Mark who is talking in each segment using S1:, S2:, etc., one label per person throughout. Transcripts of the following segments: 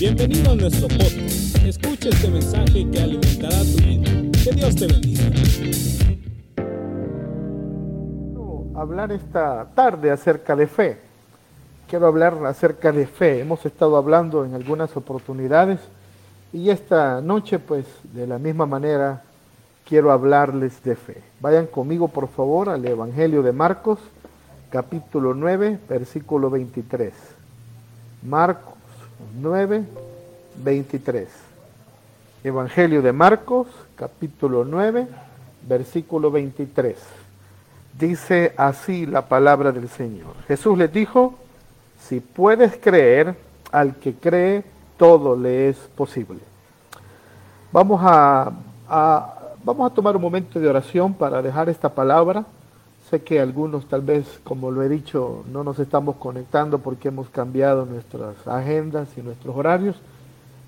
S1: Bienvenido a nuestro podcast. Escucha este mensaje que alimentará tu vida. Que Dios te bendiga.
S2: Quiero hablar esta tarde acerca de fe. Quiero hablar acerca de fe. Hemos estado hablando en algunas oportunidades y esta noche pues de la misma manera quiero hablarles de fe. Vayan conmigo por favor al Evangelio de Marcos, capítulo 9, versículo 23. Marcos 9, 23. Evangelio de Marcos, capítulo 9, versículo 23. Dice así la palabra del Señor. Jesús les dijo, si puedes creer, al que cree, todo le es posible. Vamos a, a Vamos a tomar un momento de oración para dejar esta palabra. Sé que algunos tal vez, como lo he dicho, no nos estamos conectando porque hemos cambiado nuestras agendas y nuestros horarios,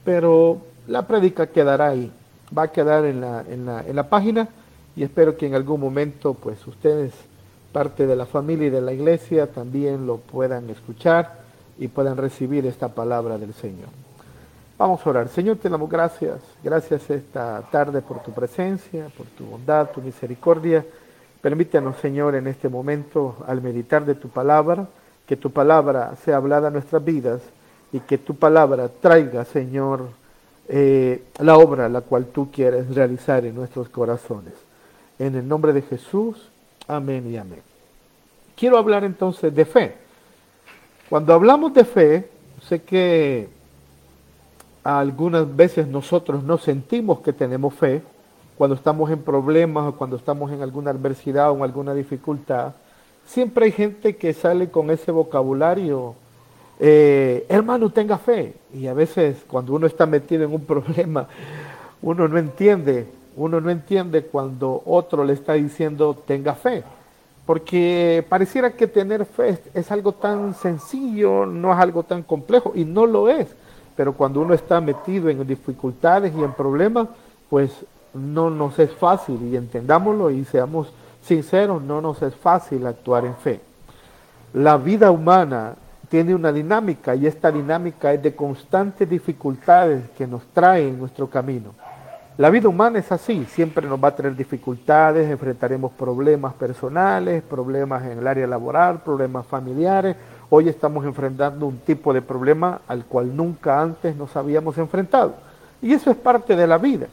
S2: pero la prédica quedará ahí, va a quedar en la, en la, en la página y espero que en algún momento pues ustedes, parte de la familia y de la iglesia, también lo puedan escuchar y puedan recibir esta palabra del Señor. Vamos a orar. Señor, te damos gracias. Gracias esta tarde por tu presencia, por tu bondad, tu misericordia. Permítanos, Señor, en este momento, al meditar de tu palabra, que tu palabra sea hablada en nuestras vidas y que tu palabra traiga, Señor, eh, la obra la cual tú quieres realizar en nuestros corazones. En el nombre de Jesús, amén y amén. Quiero hablar entonces de fe. Cuando hablamos de fe, sé que algunas veces nosotros no sentimos que tenemos fe cuando estamos en problemas o cuando estamos en alguna adversidad o en alguna dificultad. Siempre hay gente que sale con ese vocabulario, eh, hermano, tenga fe. Y a veces cuando uno está metido en un problema, uno no entiende, uno no entiende cuando otro le está diciendo tenga fe. Porque pareciera que tener fe es algo tan sencillo, no es algo tan complejo, y no lo es pero cuando uno está metido en dificultades y en problemas, pues no nos es fácil, y entendámoslo y seamos sinceros, no nos es fácil actuar en fe. La vida humana tiene una dinámica y esta dinámica es de constantes dificultades que nos trae en nuestro camino. La vida humana es así, siempre nos va a tener dificultades, enfrentaremos problemas personales, problemas en el área laboral, problemas familiares, Hoy estamos enfrentando un tipo de problema al cual nunca antes nos habíamos enfrentado. Y eso es parte de la vida.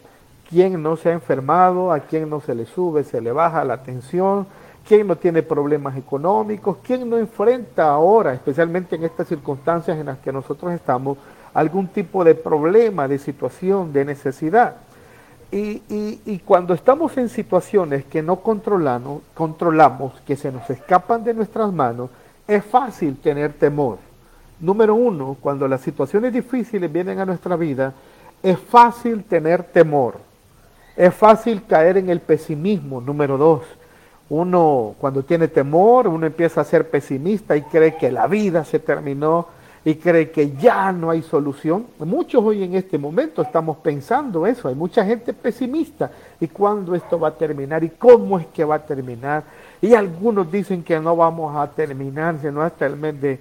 S2: ¿Quién no se ha enfermado? ¿A quién no se le sube, se le baja la tensión? ¿Quién no tiene problemas económicos? ¿Quién no enfrenta ahora, especialmente en estas circunstancias en las que nosotros estamos, algún tipo de problema, de situación, de necesidad? Y, cuando estamos en situaciones que no controlamos, controlamos, que se nos escapan de nuestras manos, es fácil tener temor. Número uno, cuando las situaciones difíciles vienen a nuestra vida, es fácil tener temor. Es fácil caer en el pesimismo. Número dos, uno cuando tiene temor, uno empieza a ser pesimista y cree que la vida se terminó y cree que ya no hay solución. Muchos hoy en este momento estamos pensando eso. Hay mucha gente pesimista. ¿Y cuándo esto va a terminar? ¿Y cómo es que va a terminar? Y algunos dicen que no vamos a terminar sino hasta el mes de,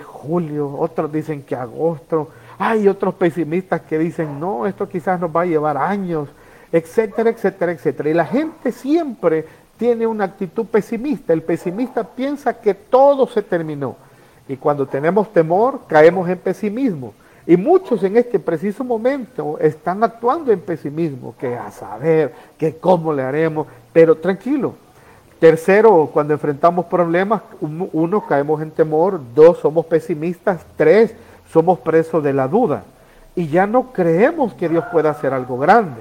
S2: julio, otros dicen que agosto, hay otros pesimistas que dicen, no, esto quizás nos va a llevar años, etcétera, etcétera, etcétera. Y la gente siempre tiene una actitud pesimista. El pesimista piensa que todo se terminó. Y cuando tenemos temor, caemos en pesimismo. Y muchos en este preciso momento están actuando en pesimismo, que a saber, que cómo le haremos, pero tranquilo, Tercero, cuando enfrentamos problemas, uno, caemos en temor, dos, somos pesimistas, tres, somos presos de la duda y ya no creemos que Dios pueda hacer algo grande.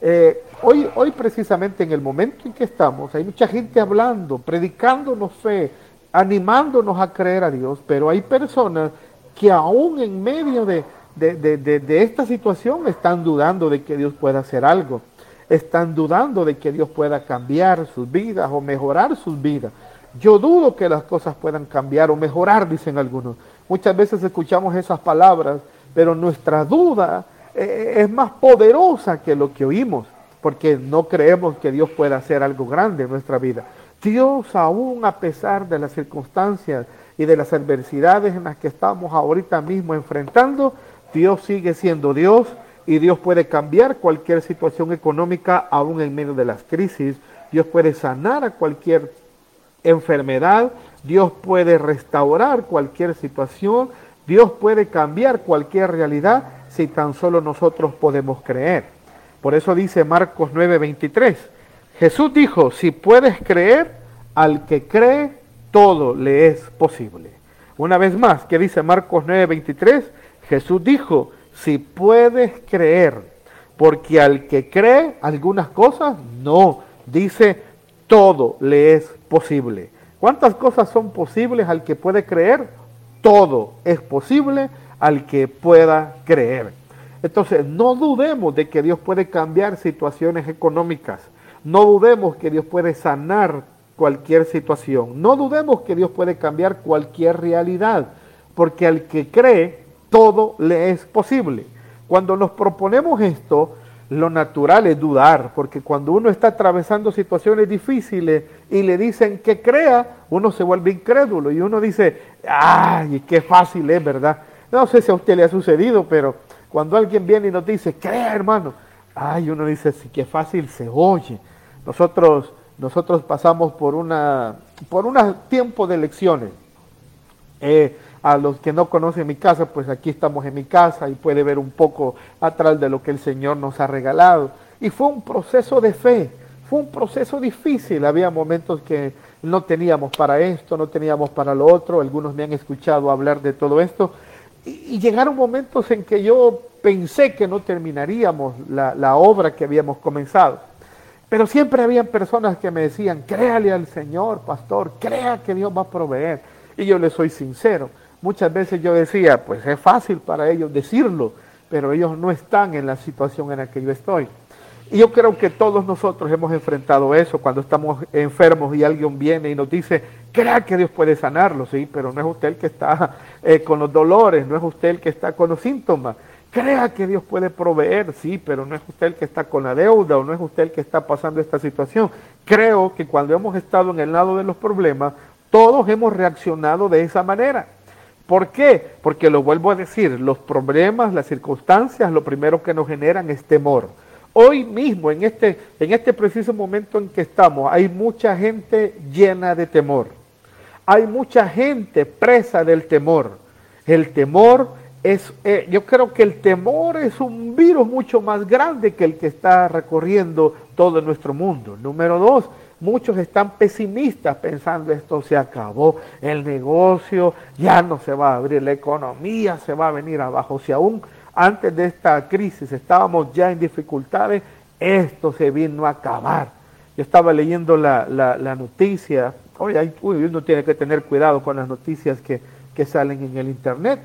S2: Eh, hoy, hoy precisamente en el momento en que estamos, hay mucha gente hablando, predicándonos fe, animándonos a creer a Dios, pero hay personas que aún en medio de, de esta situación están dudando de que Dios pueda hacer algo están dudando de que Dios pueda cambiar sus vidas o mejorar sus vidas. Yo dudo que las cosas puedan cambiar o mejorar, dicen algunos. Muchas veces escuchamos esas palabras, pero nuestra duda eh, es más poderosa que lo que oímos, porque no creemos que Dios pueda hacer algo grande en nuestra vida. Dios, aún a pesar de las circunstancias y de las adversidades en las que estamos ahorita mismo enfrentando, Dios sigue siendo Dios y Dios puede cambiar cualquier situación económica aún en medio de las crisis. Dios puede sanar a cualquier enfermedad. Dios puede restaurar cualquier situación. Dios puede cambiar cualquier realidad si tan solo nosotros podemos creer. Por eso dice Marcos 9:23. Jesús dijo, si puedes creer, al que cree, todo le es posible. Una vez más, que dice Marcos 9:23, Jesús dijo, si puedes creer, porque al que cree algunas cosas, no, dice, todo le es posible. ¿Cuántas cosas son posibles al que puede creer? Todo es posible al que pueda creer. Entonces, no dudemos de que Dios puede cambiar situaciones económicas. No dudemos que Dios puede sanar cualquier situación. No dudemos que Dios puede cambiar cualquier realidad, porque al que cree, todo le es posible. Cuando nos proponemos esto, lo natural es dudar, porque cuando uno está atravesando situaciones difíciles y le dicen que crea, uno se vuelve incrédulo y uno dice, ay, qué fácil es, ¿verdad? No sé si a usted le ha sucedido, pero cuando alguien viene y nos dice, crea, hermano, ay, uno dice, sí, qué fácil se oye. Nosotros, nosotros pasamos por una, por un tiempo de elecciones. Eh, a los que no conocen mi casa, pues aquí estamos en mi casa y puede ver un poco atrás de lo que el Señor nos ha regalado. Y fue un proceso de fe, fue un proceso difícil. Había momentos que no teníamos para esto, no teníamos para lo otro. Algunos me han escuchado hablar de todo esto. Y, llegaron momentos en que yo pensé que no terminaríamos la, la obra que habíamos comenzado. Pero siempre habían personas que me decían, créale al Señor, pastor, crea que Dios va a proveer. Y yo le soy sincero, muchas veces yo decía, pues es fácil para ellos decirlo, pero ellos no están en la situación en la que yo estoy. Y yo creo que todos nosotros hemos enfrentado eso cuando estamos enfermos y alguien viene y nos dice, crea que Dios puede sanarlo, sí, pero no es usted el que está eh, con los dolores, no es usted el que está con los síntomas. Crea que Dios puede proveer, sí, pero no es usted el que está con la deuda o no es usted el que está pasando esta situación. Creo que cuando hemos estado en el lado de los problemas, todos hemos reaccionado de esa manera. ¿Por qué? Porque lo vuelvo a decir, los problemas, las circunstancias, lo primero que nos generan es temor. Hoy mismo, en este, en este preciso momento en que estamos, hay mucha gente llena de temor. Hay mucha gente presa del temor. El temor es, eh, yo creo que el temor es un virus mucho más grande que el que está recorriendo todo nuestro mundo. Número dos, muchos están pesimistas pensando esto se acabó, el negocio ya no se va a abrir, la economía se va a venir abajo. Si aún antes de esta crisis estábamos ya en dificultades, esto se vino a acabar. Yo estaba leyendo la, la, noticia, oye, uno tiene que tener cuidado con las noticias que, que salen en el Internet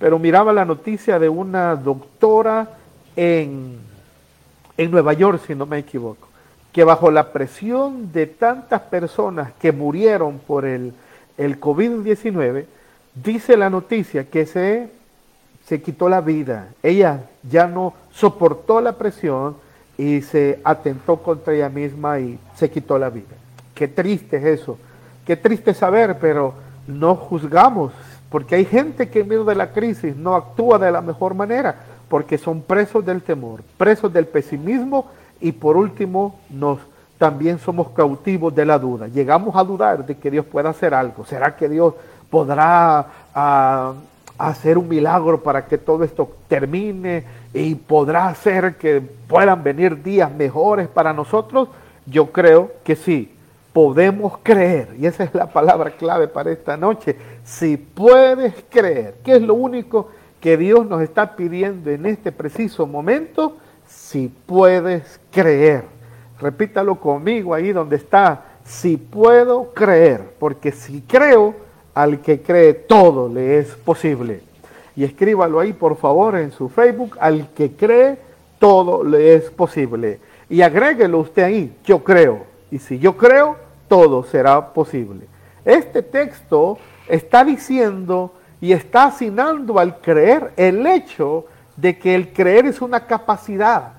S2: pero miraba la noticia de una doctora en, en Nueva York, si no me equivoco, que bajo la presión de tantas personas que murieron por el, el COVID-19, dice la noticia que se, se quitó la vida. Ella ya no soportó la presión y se atentó contra ella misma y se quitó la vida. Qué triste es eso. Qué triste saber, pero no juzgamos porque hay gente que en medio de la crisis no actúa de la mejor manera, porque son presos del temor, presos del pesimismo y por último nos también somos cautivos de la duda. Llegamos a dudar de que Dios pueda hacer algo. ¿Será que Dios podrá ah, hacer un milagro para que todo esto termine y podrá hacer que puedan venir días mejores para nosotros? Yo creo que sí, podemos creer, y esa es la palabra clave para esta noche, si puedes creer, que es lo único que Dios nos está pidiendo en este preciso momento, si puedes creer. Repítalo conmigo ahí donde está, si puedo creer, porque si creo, al que cree todo le es posible. Y escríbalo ahí por favor en su Facebook, al que cree todo le es posible. Y agréguelo usted ahí, yo creo y si yo creo, todo será posible. Este texto está diciendo y está asignando al creer el hecho de que el creer es una capacidad,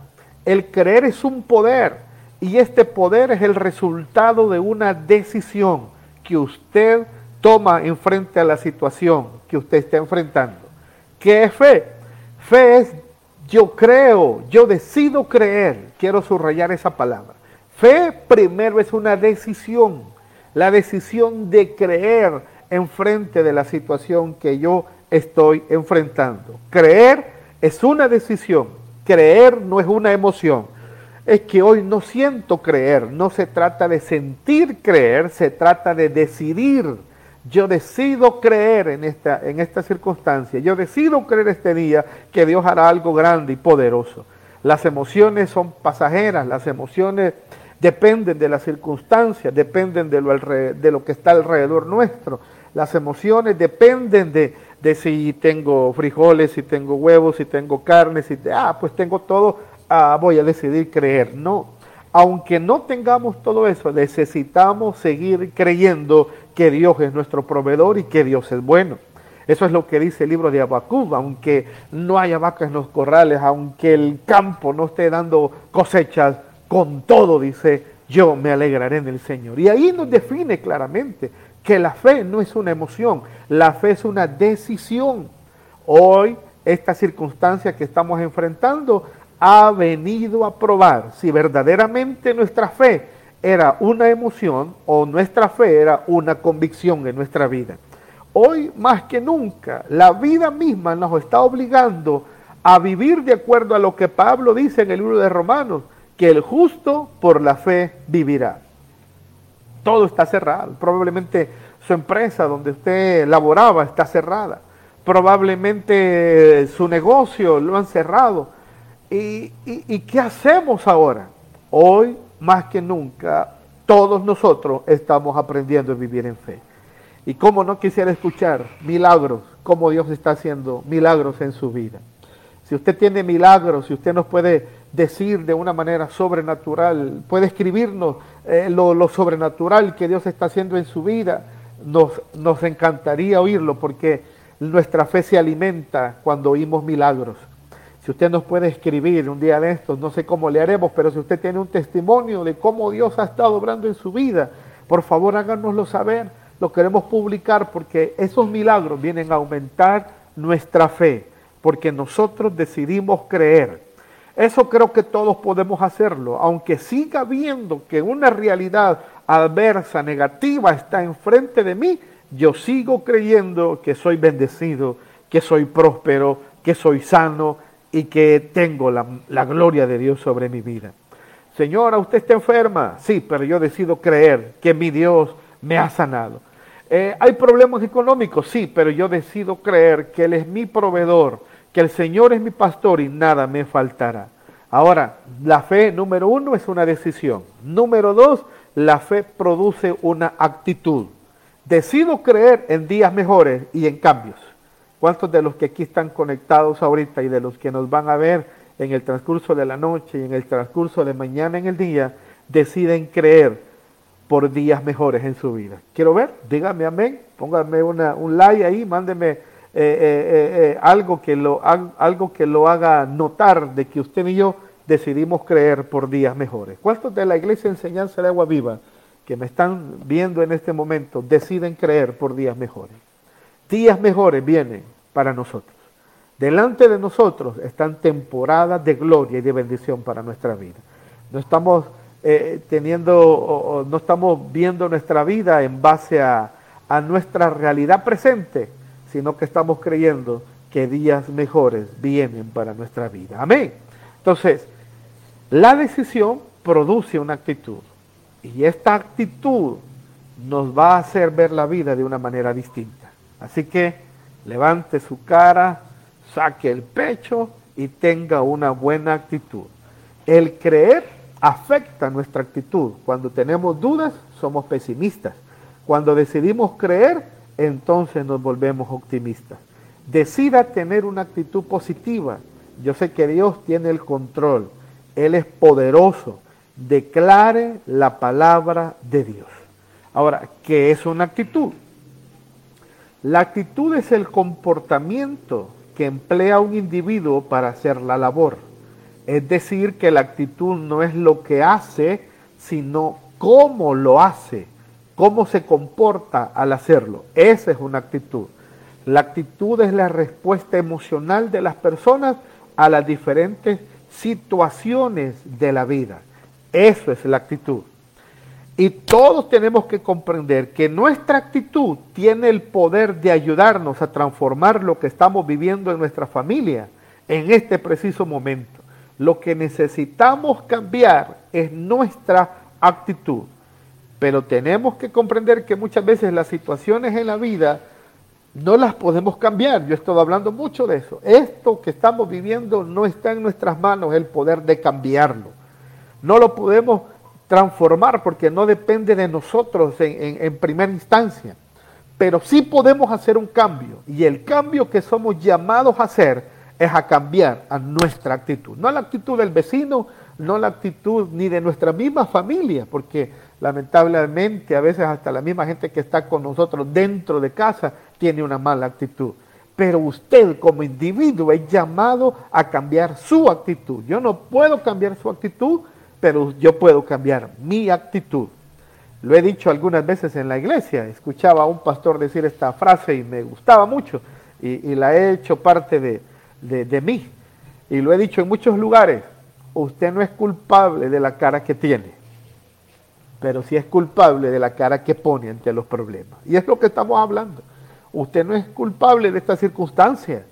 S2: el creer es un poder y este poder es el resultado de una decisión que usted toma en frente a la situación que usted está enfrentando. ¿Qué es fe? Fe es yo creo, yo decido creer. Quiero subrayar esa palabra. Fe primero es una decisión, la decisión de creer en frente de la situación que yo estoy enfrentando. Creer es una decisión, creer no es una emoción. Es que hoy no siento creer, no se trata de sentir creer, se trata de decidir. Yo decido creer en esta, en esta circunstancia, yo decido creer este día que Dios hará algo grande y poderoso. Las emociones son pasajeras, las emociones dependen de las circunstancias, dependen de lo, de lo que está alrededor nuestro. Las emociones dependen de, de si tengo frijoles, si tengo huevos, si tengo carne, si ah, pues tengo todo, ah, voy a decidir creer. No, aunque no tengamos todo eso, necesitamos seguir creyendo que Dios es nuestro proveedor y que Dios es bueno. Eso es lo que dice el libro de Abacub, aunque no haya vacas en los corrales, aunque el campo no esté dando cosechas, con todo dice, yo me alegraré en el Señor. Y ahí nos define claramente que la fe no es una emoción, la fe es una decisión. Hoy, esta circunstancia que estamos enfrentando ha venido a probar si verdaderamente nuestra fe era una emoción o nuestra fe era una convicción en nuestra vida. Hoy más que nunca, la vida misma nos está obligando a vivir de acuerdo a lo que Pablo dice en el libro de Romanos, que el justo por la fe vivirá todo está cerrado. Probablemente su empresa donde usted laboraba está cerrada. Probablemente su negocio lo han cerrado. ¿Y, qué hacemos ahora? Hoy, más que nunca, todos nosotros estamos aprendiendo a vivir en fe. Y cómo no quisiera escuchar milagros, cómo Dios está haciendo milagros en su vida. Si usted tiene milagros, si usted nos puede decir de una manera sobrenatural, puede escribirnos eh, lo, sobrenatural que Dios está haciendo en su vida, nos, nos encantaría oírlo porque nuestra fe se alimenta cuando oímos milagros. Si usted nos puede escribir un día de estos, no sé cómo le haremos, pero si usted tiene un testimonio de cómo Dios ha estado obrando en su vida, por favor háganoslo saber. Lo queremos publicar porque esos milagros vienen a aumentar nuestra fe, porque nosotros decidimos creer eso creo que todos podemos hacerlo, aunque siga viendo que una realidad adversa, negativa está enfrente de mí, yo sigo creyendo que soy bendecido, que soy próspero, que soy sano y que tengo la, gloria de Dios sobre mi vida. Señora, usted está enferma, sí, pero yo decido creer que mi Dios me ha sanado. Eh, hay problemas económicos, sí, pero yo decido creer que Él es mi proveedor que el Señor es mi pastor y nada me faltará. Ahora, la fe número uno es una decisión. Número dos, la fe produce una actitud. Decido creer en días mejores y en cambios. ¿Cuántos de los que aquí están conectados ahorita y de los que nos van a ver en el transcurso de la noche y en el transcurso de mañana en el día deciden creer por días mejores en su vida? Quiero ver, dígame amén, póngame un like ahí, mándeme eh, eh, eh, algo, que lo, algo que lo haga notar de que usted y yo decidimos creer por días mejores. ¿Cuántos de la iglesia enseñanza de agua viva que me están viendo en este momento deciden creer por días mejores? Días mejores vienen para nosotros. Delante de nosotros están temporadas de gloria y de bendición para nuestra vida. No estamos teniendo, no estamos viendo nuestra vida en base a, a nuestra realidad presente, sino que estamos creyendo que días mejores vienen para nuestra vida. Amén. Entonces, la decisión produce una actitud y esta actitud nos va a hacer ver la vida de una manera distinta. Así que levante su cara, saque el pecho y tenga una buena actitud. El creer afecta nuestra actitud. Cuando tenemos dudas, somos pesimistas. Cuando decidimos creer, entonces nos volvemos optimistas. Decida tener una actitud positiva. Yo sé que Dios tiene el control. Él es poderoso. Declare la palabra de Dios. Ahora, ¿qué es una actitud? La actitud es el comportamiento que emplea un individuo para hacer la labor. Es decir, que la actitud no es lo que hace, sino cómo lo hace cómo se comporta al hacerlo. Esa es una actitud. La actitud es la respuesta emocional de las personas a las diferentes situaciones de la vida. Eso es la actitud. Y todos tenemos que comprender que nuestra actitud tiene el poder de ayudarnos a transformar lo que estamos viviendo en nuestra familia en este preciso momento. Lo que necesitamos cambiar es nuestra actitud. Pero tenemos que comprender que muchas veces las situaciones en la vida no las podemos cambiar. Yo he estado hablando mucho de eso. Esto que estamos viviendo no está en nuestras manos el poder de cambiarlo. No lo podemos transformar porque no depende de nosotros en, primera instancia. Pero sí podemos hacer un cambio y el cambio que somos llamados a hacer es a cambiar a nuestra actitud. No a la actitud del vecino, no la actitud ni de nuestra misma familia, porque lamentablemente a veces hasta la misma gente que está con nosotros dentro de casa tiene una mala actitud. Pero usted como individuo es llamado a cambiar su actitud. Yo no puedo cambiar su actitud pero yo puedo cambiar mi actitud. Lo he dicho algunas veces en la iglesia, escuchaba a un pastor decir esta frase y me gustaba mucho y, la he hecho parte de, de mí. Y lo he dicho en muchos lugares, usted no es culpable de la cara que tiene, pero sí es culpable de la cara que pone ante los problemas. Y es lo que estamos hablando. Usted no es culpable de esta circunstancia,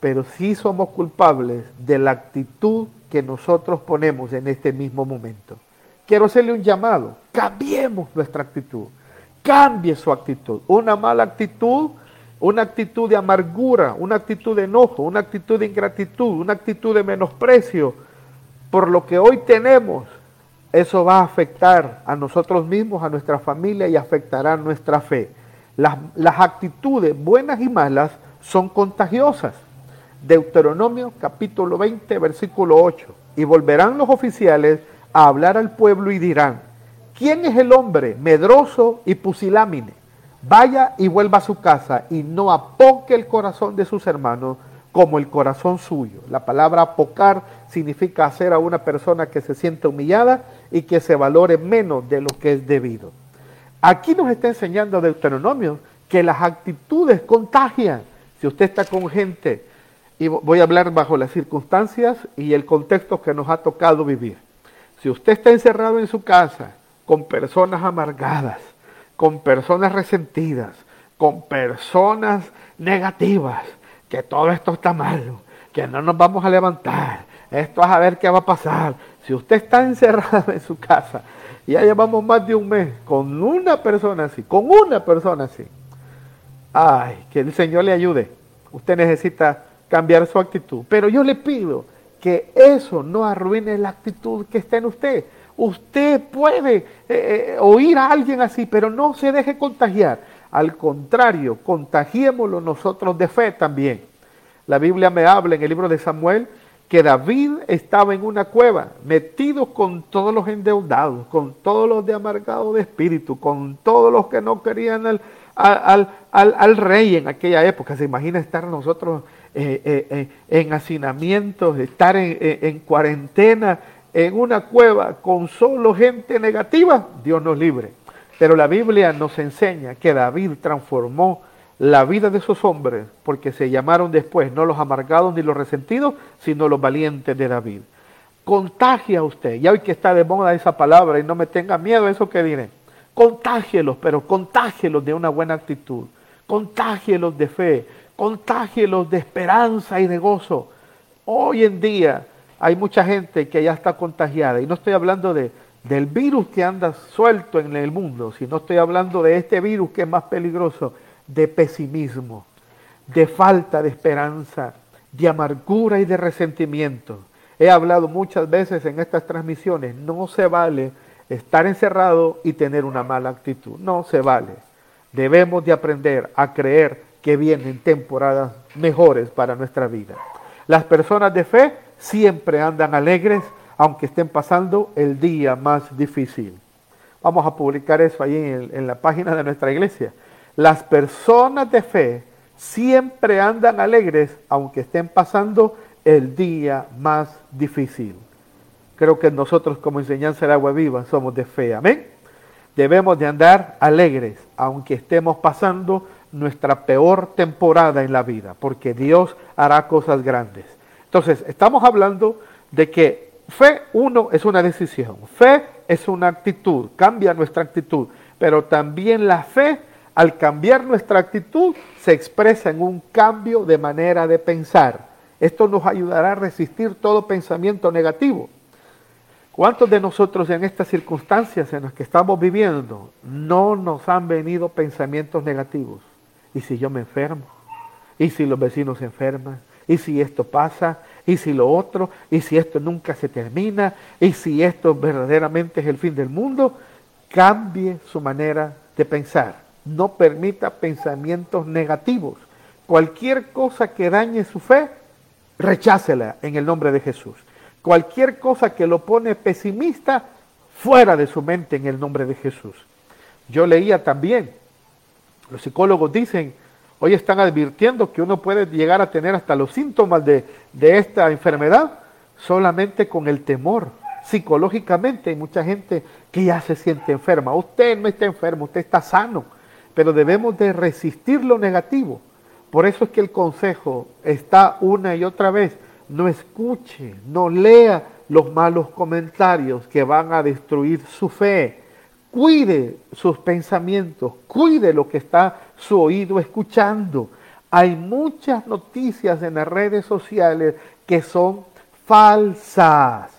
S2: pero sí somos culpables de la actitud que nosotros ponemos en este mismo momento. Quiero hacerle un llamado, cambiemos nuestra actitud, cambie su actitud. Una mala actitud, una actitud de amargura, una actitud de enojo, una actitud de ingratitud, una actitud de menosprecio por lo que hoy tenemos, eso va a afectar a nosotros mismos, a nuestra familia y afectará nuestra fe. Las, las actitudes buenas y malas son contagiosas. Deuteronomio capítulo 20, versículo 8. Y volverán los oficiales a hablar al pueblo y dirán, ¿quién es el hombre medroso y pusilámine? Vaya y vuelva a su casa y no apoque el corazón de sus hermanos como el corazón suyo. La palabra apocar significa hacer a una persona que se siente humillada y que se valore menos de lo que es debido. Aquí nos está enseñando Deuteronomio que las actitudes contagian. Si usted está con gente y voy a hablar bajo las circunstancias y el contexto que nos ha tocado vivir. Si usted está encerrado en su casa con personas amargadas, con personas resentidas, con personas negativas, que todo esto está malo, que no nos vamos a levantar, esto es a ver qué va a pasar. Si usted está encerrado en su casa ya llevamos más de un mes con una persona así, con una persona así, ay, que el Señor le ayude. Usted necesita cambiar su actitud. Pero yo le pido que eso no arruine la actitud que está en usted. Usted puede eh, eh, oír a alguien así, pero no se deje contagiar. Al contrario, contagiémoslo nosotros de fe también. La Biblia me habla en el libro de Samuel que David estaba en una cueva, metido con todos los endeudados, con todos los de amargado de espíritu, con todos los que no querían al, al, al, al rey en aquella época. ¿Se imagina estar nosotros eh, eh, eh, en hacinamientos, estar en, cuarentena, en una cueva con solo gente negativa, Dios nos libre. Pero la Biblia nos enseña que David transformó la vida de esos hombres porque se llamaron después no los amargados ni los resentidos, sino los valientes de David. Contagia a usted, ya hoy que está de moda esa palabra y no me tenga miedo eso que diré. Contágielos, pero contágielos de una buena actitud, contágielos de fe, contágielos de esperanza y de gozo. Hoy en día hay mucha gente que ya está contagiada y no estoy hablando de, del virus que anda suelto en el mundo, sino estoy hablando de este virus que es más peligroso, de pesimismo, de falta de esperanza, de amargura y de resentimiento. He hablado muchas veces en estas transmisiones, no se vale estar encerrado y tener una mala actitud, no se vale. Debemos de aprender a creer que vienen temporadas mejores para nuestra vida. Las personas de fe siempre andan alegres, aunque estén pasando el día más difícil. Vamos a publicar eso ahí en, en la página de nuestra iglesia. Las personas de fe siempre andan alegres, aunque estén pasando el día más difícil. Creo que nosotros como enseñanza de agua viva somos de fe. Amén. Debemos de andar alegres, aunque estemos pasando nuestra peor temporada en la vida, porque Dios hará cosas grandes. Entonces, estamos hablando de que fe, uno, es una decisión, fe es una actitud, cambia nuestra actitud, pero también la fe, al cambiar nuestra actitud, se expresa en un cambio de manera de pensar. Esto nos ayudará a resistir todo pensamiento negativo. ¿Cuántos de nosotros en estas circunstancias en las que estamos viviendo no nos han venido pensamientos negativos? ¿Y si yo me enfermo? ¿Y si los vecinos se enferman? ¿Y si esto pasa? ¿Y si lo otro? ¿Y si esto nunca se termina? ¿Y si esto verdaderamente es el fin del mundo? Cambie su manera de pensar. No permita pensamientos negativos. Cualquier cosa que dañe su fe, rechácela en el nombre de Jesús. Cualquier cosa que lo pone pesimista, fuera de su mente en el nombre de Jesús. Yo leía también, los psicólogos dicen, hoy están advirtiendo que uno puede llegar a tener hasta los síntomas de, de esta enfermedad solamente con el temor. Psicológicamente hay mucha gente que ya se siente enferma. Usted no está enfermo, usted está sano, pero debemos de resistir lo negativo. Por eso es que el consejo está una y otra vez no escuche, no lea los malos comentarios que van a destruir su fe. Cuide sus pensamientos, cuide lo que está su oído escuchando. Hay muchas noticias en las redes sociales que son falsas,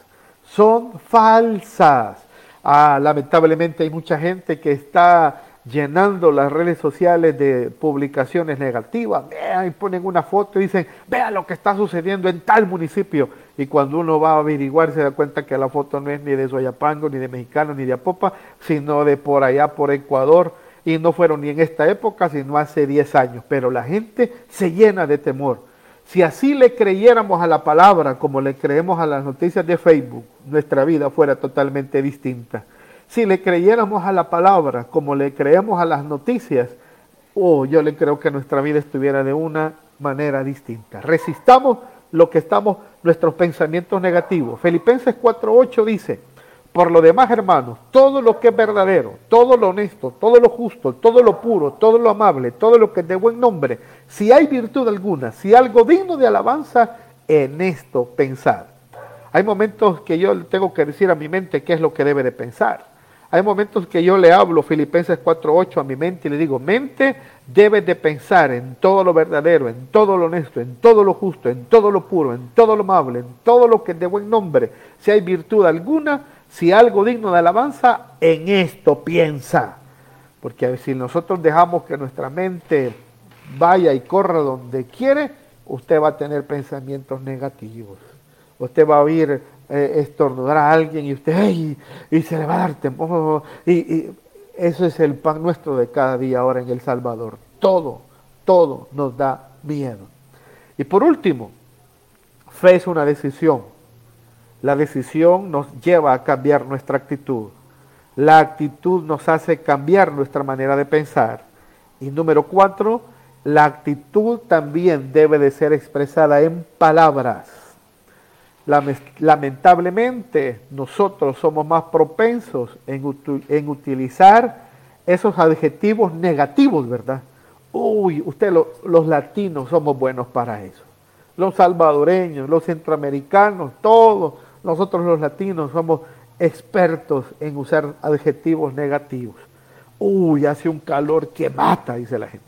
S2: son falsas. Ah, lamentablemente hay mucha gente que está llenando las redes sociales de publicaciones negativas, vean y ponen una foto y dicen, vea lo que está sucediendo en tal municipio. Y cuando uno va a averiguar se da cuenta que la foto no es ni de Soyapango, ni de Mexicano, ni de Apopa, sino de por allá, por Ecuador. Y no fueron ni en esta época, sino hace 10 años. Pero la gente se llena de temor. Si así le creyéramos a la palabra como le creemos a las noticias de Facebook, nuestra vida fuera totalmente distinta. Si le creyéramos a la palabra como le creemos a las noticias, oh, yo le creo que nuestra vida estuviera de una manera distinta. Resistamos lo que estamos, nuestros pensamientos negativos. Filipenses 4.8 dice, por lo demás, hermanos, todo lo que es verdadero, todo lo honesto, todo lo justo, todo lo puro, todo lo amable, todo lo que es de buen nombre, si hay virtud alguna, si algo digno de alabanza, en esto pensar. Hay momentos que yo tengo que decir a mi mente qué es lo que debe de pensar. Hay momentos que yo le hablo, Filipenses 4.8, a mi mente y le digo, mente, debes de pensar en todo lo verdadero, en todo lo honesto, en todo lo justo, en todo lo puro, en todo lo amable, en todo lo que es de buen nombre. Si hay virtud alguna, si algo digno de alabanza, en esto piensa. Porque si nosotros dejamos que nuestra mente vaya y corra donde quiere, usted va a tener pensamientos negativos. Usted va a oír eh, estornudar a alguien y usted, y se le va a dar temor. Y, eso es el pan nuestro de cada día ahora en El Salvador. Todo, todo nos da miedo. Y por último, fe es una decisión. La decisión nos lleva a cambiar nuestra actitud. La actitud nos hace cambiar nuestra manera de pensar. Y número cuatro, la actitud también debe de ser expresada en palabras. Lamentablemente, nosotros somos más propensos en, utilizar esos adjetivos negativos, ¿verdad? Uy, usted, los latinos somos buenos para eso. Los salvadoreños, los centroamericanos, todos nosotros los latinos somos expertos en usar adjetivos negativos. Uy, hace un calor que mata, dice la gente.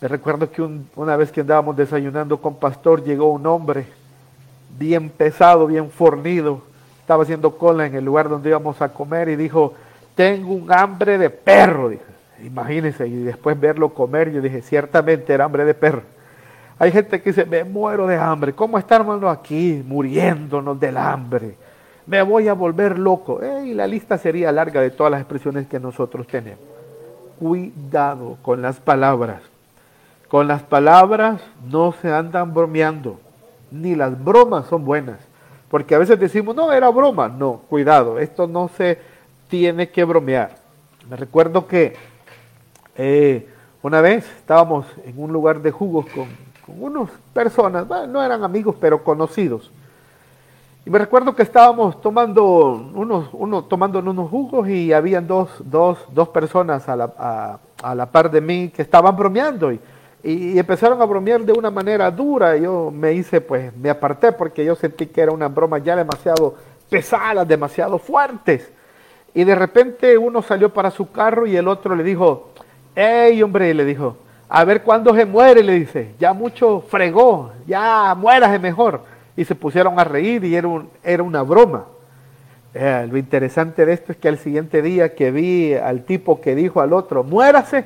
S2: Me recuerdo que una vez que andábamos desayunando con pastor, llegó un hombre bien pesado, bien fornido. Estaba haciendo cola en el lugar donde íbamos a comer y dijo, tengo un hambre de perro. Dije, imagínense, y después verlo comer, yo dije, ciertamente era hambre de perro. Hay gente que dice, me muero de hambre. ¿Cómo estamos aquí muriéndonos del hambre? Me voy a volver loco. Y la lista sería larga de todas las expresiones que nosotros tenemos. Cuidado con las palabras. Con las palabras no se andan bromeando ni las bromas son buenas. Porque a veces decimos, no, era broma. No, cuidado, esto no se tiene que bromear. Me recuerdo que eh, una vez estábamos en un lugar de jugos con, con unas personas, no eran amigos, pero conocidos. Y me recuerdo que estábamos tomando unos, uno, tomando unos jugos y habían dos, dos, dos personas a la, a la par de mí que estaban bromeando y, y, empezaron a bromear de una manera dura. Yo me hice, pues me aparté porque yo sentí que era una broma ya demasiado pesada, demasiado fuertes. Y de repente uno salió para su carro y el otro le dijo, hey hombre, le dijo, a ver cuándo se muere, le dice, ya mucho fregó, ya muérase mejor. Y se pusieron a reír y era, un, era una broma. Eh, lo interesante de esto es que al siguiente día que vi al tipo que dijo al otro, muérase,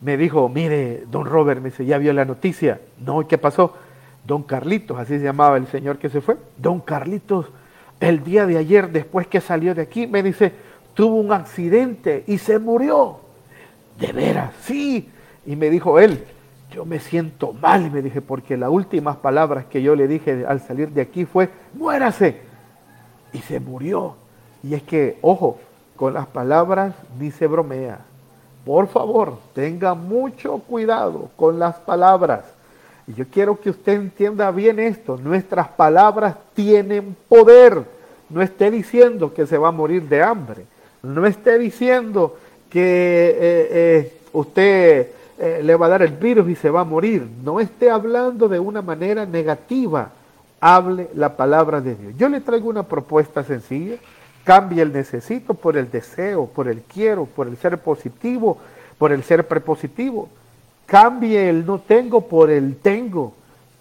S2: me dijo, mire, don Robert, me dice, ya vio la noticia. No, ¿qué pasó? Don Carlitos, así se llamaba el señor que se fue. Don Carlitos, el día de ayer, después que salió de aquí, me dice, tuvo un accidente y se murió. De veras, sí. Y me dijo él, yo me siento mal, y me dije, porque las últimas palabras que yo le dije al salir de aquí fue, muérase. Y se murió. Y es que, ojo, con las palabras ni se bromea. Por favor, tenga mucho cuidado con las palabras. Y yo quiero que usted entienda bien esto. Nuestras palabras tienen poder. No esté diciendo que se va a morir de hambre. No esté diciendo que eh, eh, usted eh, le va a dar el virus y se va a morir. No esté hablando de una manera negativa. Hable la palabra de Dios. Yo le traigo una propuesta sencilla. Cambie el necesito por el deseo, por el quiero, por el ser positivo, por el ser prepositivo. Cambie el no tengo por el tengo.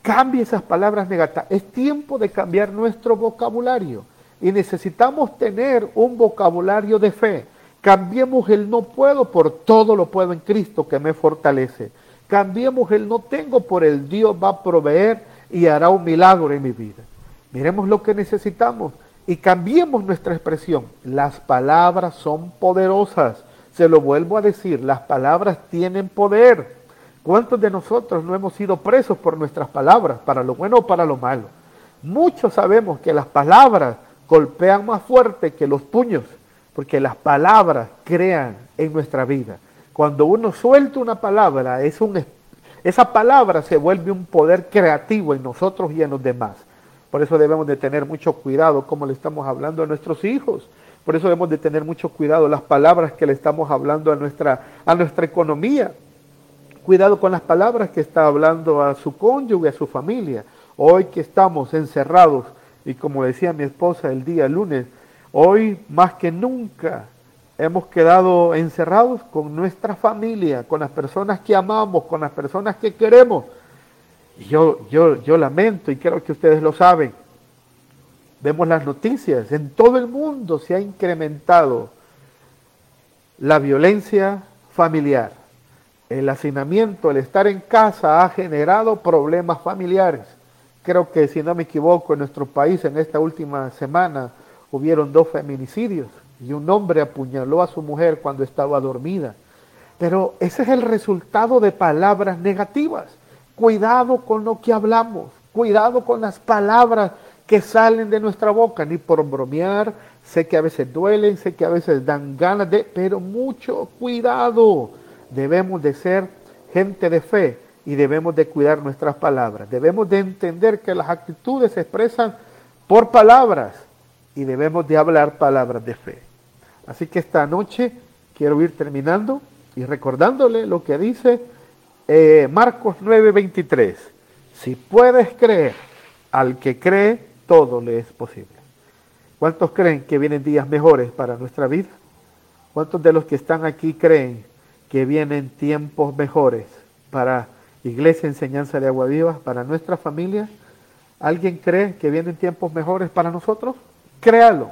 S2: Cambie esas palabras negativas. Es tiempo de cambiar nuestro vocabulario y necesitamos tener un vocabulario de fe. Cambiemos el no puedo por todo lo puedo en Cristo que me fortalece. Cambiemos el no tengo por el Dios va a proveer y hará un milagro en mi vida. Miremos lo que necesitamos y cambiemos nuestra expresión. Las palabras son poderosas. Se lo vuelvo a decir, las palabras tienen poder. ¿Cuántos de nosotros no hemos sido presos por nuestras palabras, para lo bueno o para lo malo? Muchos sabemos que las palabras golpean más fuerte que los puños, porque las palabras crean en nuestra vida. Cuando uno suelta una palabra, es un, esa palabra se vuelve un poder creativo en nosotros y en los demás. Por eso debemos de tener mucho cuidado como le estamos hablando a nuestros hijos. Por eso debemos de tener mucho cuidado las palabras que le estamos hablando a nuestra, a nuestra economía. Cuidado con las palabras que está hablando a su cónyuge, a su familia. Hoy que estamos encerrados y como decía mi esposa el día lunes, hoy más que nunca hemos quedado encerrados con nuestra familia, con las personas que amamos, con las personas que queremos. Yo, yo, yo lamento y creo que ustedes lo saben. Vemos las noticias, en todo el mundo se ha incrementado la violencia familiar. El hacinamiento, el estar en casa ha generado problemas familiares creo que si no me equivoco, en nuestro país en esta última semana hubieron dos feminicidios y un hombre apuñaló a su mujer cuando estaba dormida. Pero ese es el resultado de palabras negativas. Cuidado con lo que hablamos, cuidado con las palabras que salen de nuestra boca, ni por bromear, sé que a veces duelen, sé que a veces dan ganas de, pero mucho cuidado. Debemos de ser gente de fe, y debemos de cuidar nuestras palabras. Debemos de entender que las actitudes se expresan por palabras y debemos de hablar palabras de fe. Así que esta noche quiero ir terminando y recordándole lo que dice eh, Marcos 9:23. Si puedes creer, al que cree, todo le es posible. ¿Cuántos creen que vienen días mejores para nuestra vida? ¿Cuántos de los que están aquí creen que vienen tiempos mejores para Iglesia Enseñanza de Agua Viva para nuestra familia. ¿Alguien cree que vienen tiempos mejores para nosotros? Créalo,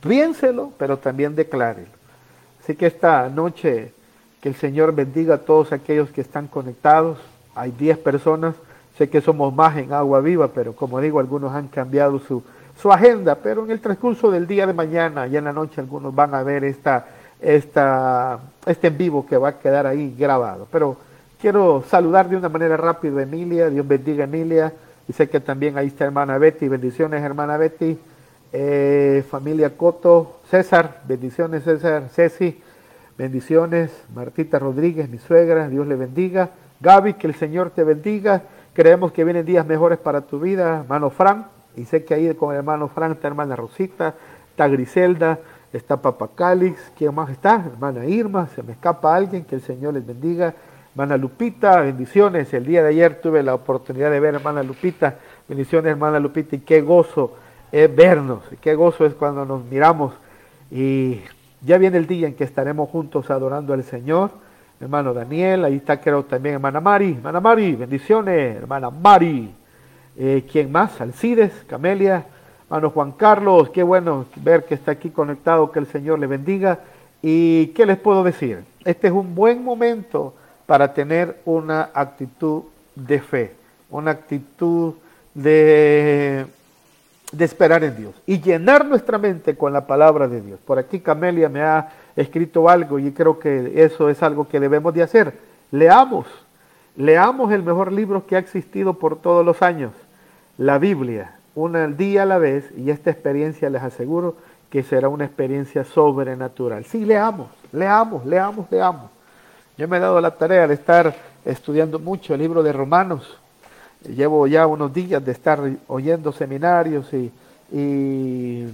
S2: piénselo, pero también declárelo. Así que esta noche que el Señor bendiga a todos aquellos que están conectados. Hay 10 personas, sé que somos más en Agua Viva, pero como digo, algunos han cambiado su, su agenda, pero en el transcurso del día de mañana y en la noche algunos van a ver esta, esta, este en vivo que va a quedar ahí grabado. Pero Quiero saludar de una manera rápida a Emilia, Dios bendiga a Emilia, y sé que también ahí está hermana Betty, bendiciones hermana Betty, eh, familia Coto, César, bendiciones César, Ceci, bendiciones, Martita Rodríguez, mi suegra, Dios le bendiga, Gaby, que el Señor te bendiga, creemos que vienen días mejores para tu vida, hermano Frank, y sé que ahí con el hermano Frank está hermana Rosita, está Griselda, está Papa Calix, ¿quién más está? Hermana Irma, se me escapa alguien, que el Señor les bendiga. Hermana Lupita, bendiciones. El día de ayer tuve la oportunidad de ver a hermana Lupita. Bendiciones, hermana Lupita, y qué gozo es vernos, qué gozo es cuando nos miramos. Y ya viene el día en que estaremos juntos adorando al Señor. Hermano Daniel, ahí está creo también hermana Mari. Hermana Mari, bendiciones, hermana Mari. Eh, ¿Quién más? Alcides, Camelia, hermano Juan Carlos, qué bueno ver que está aquí conectado, que el Señor le bendiga. ¿Y qué les puedo decir? Este es un buen momento para tener una actitud de fe, una actitud de, de esperar en Dios y llenar nuestra mente con la palabra de Dios. Por aquí Camelia me ha escrito algo y creo que eso es algo que debemos de hacer. Leamos, leamos el mejor libro que ha existido por todos los años, la Biblia, un día a la vez y esta experiencia les aseguro que será una experiencia sobrenatural. Sí, leamos, leamos, leamos, leamos. Yo me he dado la tarea de estar estudiando mucho el libro de Romanos. Llevo ya unos días de estar oyendo seminarios y,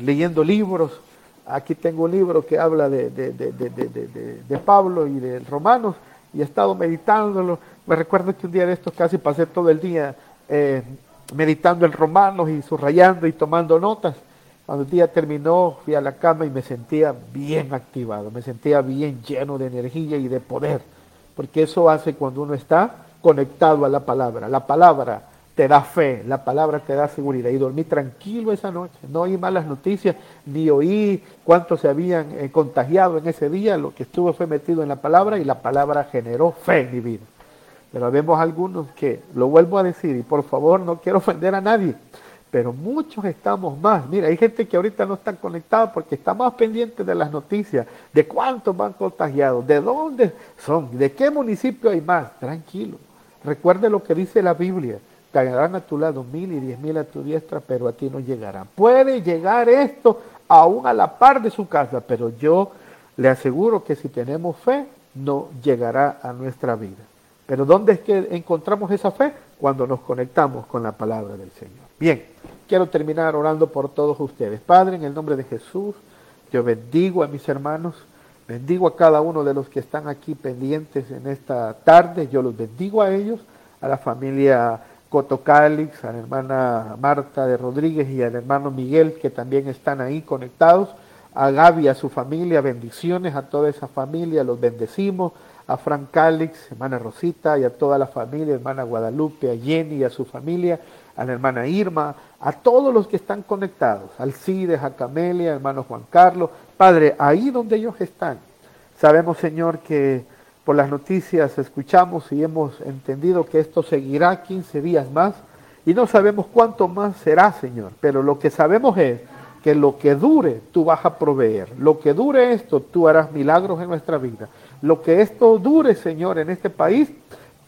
S2: leyendo libros. Aquí tengo un libro que habla de, de, Pablo y de Romanos y he estado meditándolo. Me recuerdo que un día de estos casi pasé todo el día eh, meditando en Romanos y subrayando y tomando notas. Cuando el día terminó, fui a la cama y me sentía bien activado, me sentía bien lleno de energía y de poder porque eso hace cuando uno está conectado a la palabra. La palabra te da fe, la palabra te da seguridad. Y dormí tranquilo esa noche, no oí malas noticias, ni oí cuántos se habían eh, contagiado en ese día. Lo que estuvo fue metido en la palabra y la palabra generó fe en mi vida. Pero vemos algunos que, lo vuelvo a decir, y por favor no quiero ofender a nadie, pero muchos estamos más. Mira, hay gente que ahorita no está conectada porque está más pendiente de las noticias, de cuántos van contagiados, de dónde son, de qué municipio hay más. Tranquilo. Recuerde lo que dice la Biblia. Caerán a tu lado mil y diez mil a tu diestra, pero a ti no llegarán. Puede llegar esto aún a la par de su casa, pero yo le aseguro que si tenemos fe, no llegará a nuestra vida. Pero ¿dónde es que encontramos esa fe? Cuando nos conectamos con la palabra del Señor. Bien, quiero terminar orando por todos ustedes. Padre, en el nombre de Jesús, yo bendigo a mis hermanos, bendigo a cada uno de los que están aquí pendientes en esta tarde, yo los bendigo a ellos, a la familia Cotocalix, a la hermana Marta de Rodríguez y al hermano Miguel que también están ahí conectados, a Gaby, a su familia, bendiciones a toda esa familia, los bendecimos, a Frank Calix, hermana Rosita y a toda la familia, hermana Guadalupe, a Jenny y a su familia, a la hermana Irma, a todos los que están conectados, Alcides, a Camelia, hermano Juan Carlos, Padre, ahí donde ellos están. Sabemos, Señor, que por las noticias escuchamos y hemos entendido que esto seguirá 15 días más y no sabemos cuánto más será, Señor, pero lo que sabemos es que lo que dure tú vas a proveer, lo que dure esto tú harás milagros en nuestra vida, lo que esto dure, Señor, en este país,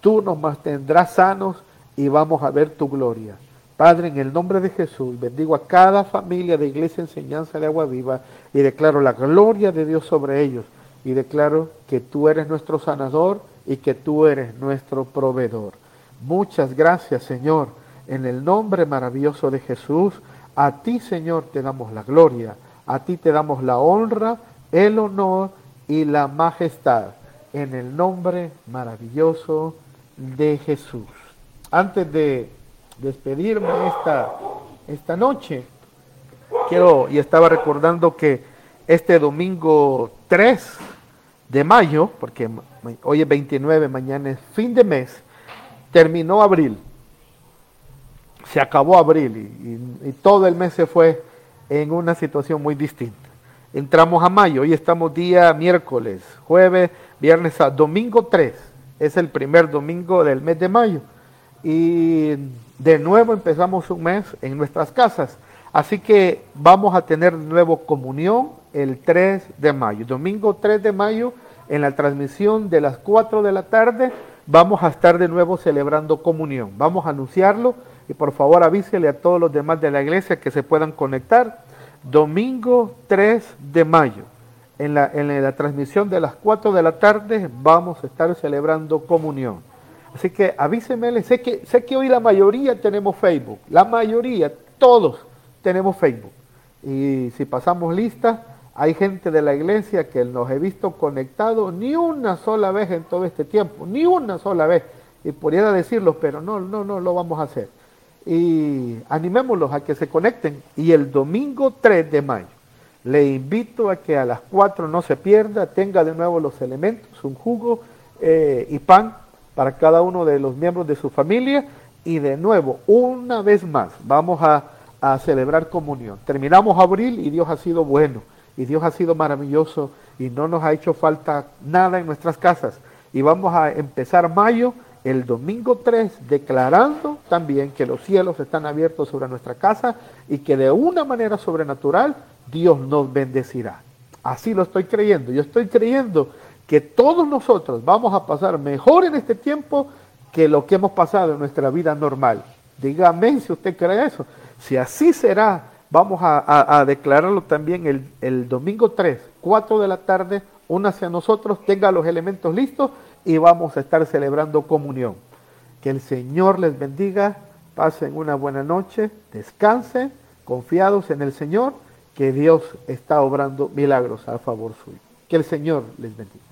S2: tú nos mantendrás sanos y vamos a ver tu gloria. Padre, en el nombre de Jesús, bendigo a cada familia de Iglesia Enseñanza de Agua Viva y declaro la gloria de Dios sobre ellos y declaro que tú eres nuestro sanador y que tú eres nuestro proveedor. Muchas gracias, Señor, en el nombre maravilloso de Jesús. A ti, Señor, te damos la gloria, a ti te damos la honra, el honor y la majestad, en el nombre maravilloso de Jesús antes de despedirme esta, esta noche, quiero, y estaba recordando que este domingo 3 de mayo, porque hoy es 29, mañana es fin de mes, terminó abril, se acabó abril y, y todo el mes se fue en una situación muy distinta. Entramos a mayo, hoy estamos día miércoles, jueves, viernes, a domingo 3, es el primer domingo del mes de mayo y de nuevo empezamos un mes en nuestras casas. Así que vamos a tener de nuevo comunión el 3 de mayo. Domingo 3 de mayo, en la transmisión de las 4 de la tarde, vamos a estar de nuevo celebrando comunión. Vamos a anunciarlo y por favor avísele a todos los demás de la iglesia que se puedan conectar. Domingo 3 de mayo, en la, en la transmisión de las 4 de la tarde, vamos a estar celebrando comunión. Así que avíseme, sé que, sé que hoy la mayoría tenemos Facebook, la mayoría, todos tenemos Facebook. Y si pasamos lista, Hay gente de la iglesia que nos he visto conectados ni una sola vez en todo este tiempo, ni una sola vez. Y pudiera decirlo, pero no, no, no lo vamos a hacer. Y animémoslos a que se conecten. Y el domingo 3 de mayo, le invito a que a las 4 no se pierda, tenga de nuevo los elementos, un jugo eh, y pan para cada uno de los miembros de su familia. Y de nuevo, una vez más, vamos a, a celebrar comunión. Terminamos abril y Dios ha sido bueno y Dios ha sido maravilloso y no nos ha hecho falta nada en nuestras casas. Y vamos a empezar mayo el domingo 3 declarando también que los cielos están abiertos sobre nuestra casa y que de una manera sobrenatural Dios nos bendecirá. Así lo estoy creyendo. Yo estoy creyendo que todos nosotros vamos a pasar mejor en este tiempo que lo que hemos pasado en nuestra vida normal. Dígame si usted cree eso. Si así será, Vamos a, declararlo también el, domingo 3, 4 de la tarde, únase a nosotros, tenga los elementos listos y vamos a estar celebrando comunión. Que el Señor les bendiga, pasen una buena noche, descansen, confiados en el Señor, que Dios está obrando milagros a favor suyo. Que el Señor les bendiga.